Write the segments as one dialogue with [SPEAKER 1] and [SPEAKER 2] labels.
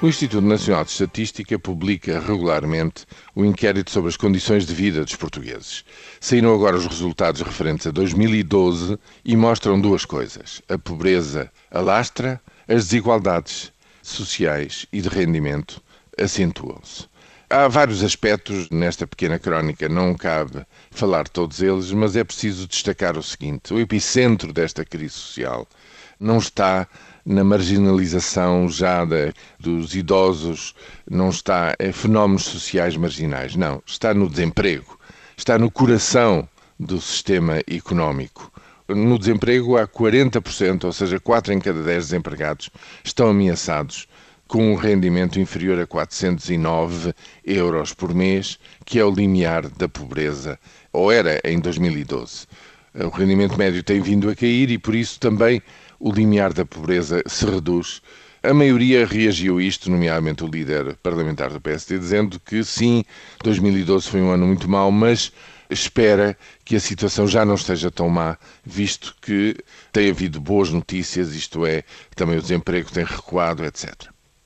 [SPEAKER 1] O Instituto Nacional de Estatística publica regularmente o inquérito sobre as condições de vida dos portugueses. Saíram agora os resultados referentes a 2012 e mostram duas coisas: a pobreza alastra, as desigualdades sociais e de rendimento acentuam-se. Há vários aspectos nesta pequena crónica, não cabe falar todos eles, mas é preciso destacar o seguinte: o epicentro desta crise social não está na marginalização já de, dos idosos, não está em fenómenos sociais marginais, não. Está no desemprego, está no coração do sistema económico. No desemprego há 40%, ou seja, 4 em cada 10 desempregados estão ameaçados com um rendimento inferior a 409 euros por mês, que é o limiar da pobreza, ou era em 2012. O rendimento médio tem vindo a cair e, por isso, também o limiar da pobreza se reduz. A maioria reagiu a isto, nomeadamente o líder parlamentar do PSD, dizendo que sim, 2012 foi um ano muito mau, mas espera que a situação já não esteja tão má, visto que tem havido boas notícias, isto é, também o desemprego tem recuado, etc.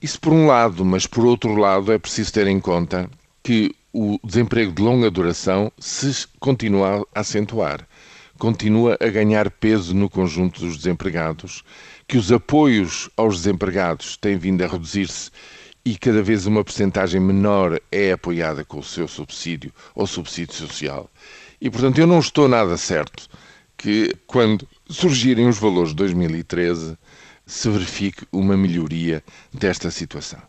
[SPEAKER 1] Isso por um lado, mas por outro lado é preciso ter em conta que o desemprego de longa duração se continua a acentuar continua a ganhar peso no conjunto dos desempregados, que os apoios aos desempregados têm vindo a reduzir-se e cada vez uma percentagem menor é apoiada com o seu subsídio ou subsídio social. E, portanto, eu não estou nada certo que, quando surgirem os valores de 2013, se verifique uma melhoria desta situação.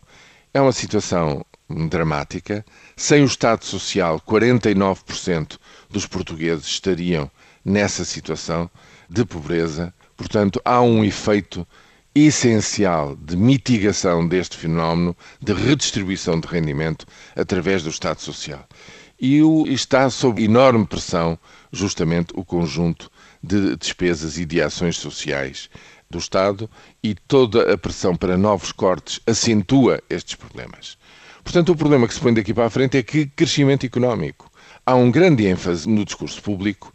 [SPEAKER 1] É uma situação dramática. Sem o Estado Social, 49% dos portugueses estariam nessa situação de pobreza. Portanto, há um efeito essencial de mitigação deste fenómeno de redistribuição de rendimento através do Estado Social. E está sob enorme pressão justamente o conjunto de despesas e de ações sociais do Estado e toda a pressão para novos cortes acentua estes problemas. Portanto, o problema que se põe daqui para a frente é que crescimento económico. Há um grande ênfase no discurso público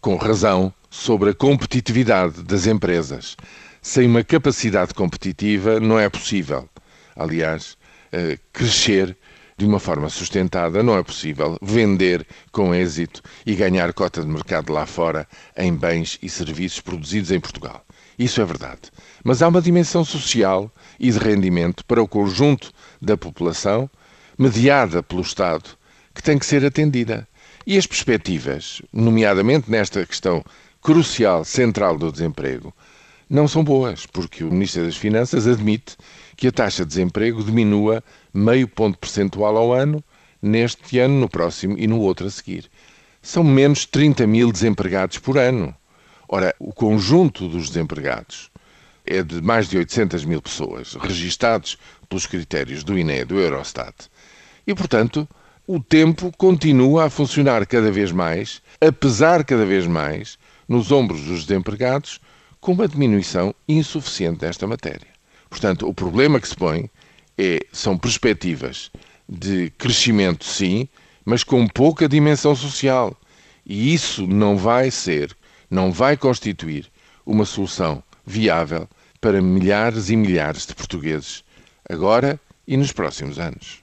[SPEAKER 1] com razão, sobre a competitividade das empresas. Sem uma capacidade competitiva não é possível, aliás, eh, crescer de uma forma sustentada, não é possível vender com êxito e ganhar cota de mercado lá fora em bens e serviços produzidos em Portugal. Isso é verdade. Mas há uma dimensão social e de rendimento para o conjunto da população, mediada pelo Estado, que tem que ser atendida. E as perspectivas, nomeadamente nesta questão crucial, central do desemprego, não são boas, porque o Ministro das Finanças admite que a taxa de desemprego diminua meio ponto percentual ao ano, neste ano, no próximo e no outro a seguir. São menos 30 mil desempregados por ano. Ora, o conjunto dos desempregados é de mais de 800 mil pessoas, registados pelos critérios do INE do Eurostat. E, portanto, o tempo continua a funcionar cada vez mais, a pesar cada vez mais, nos ombros dos desempregados, com uma diminuição insuficiente desta matéria. Portanto, o problema que se põe é, são perspectivas de crescimento, sim, mas com pouca dimensão social. E isso não vai ser, não vai constituir uma solução viável para milhares e milhares de portugueses, agora e nos próximos anos.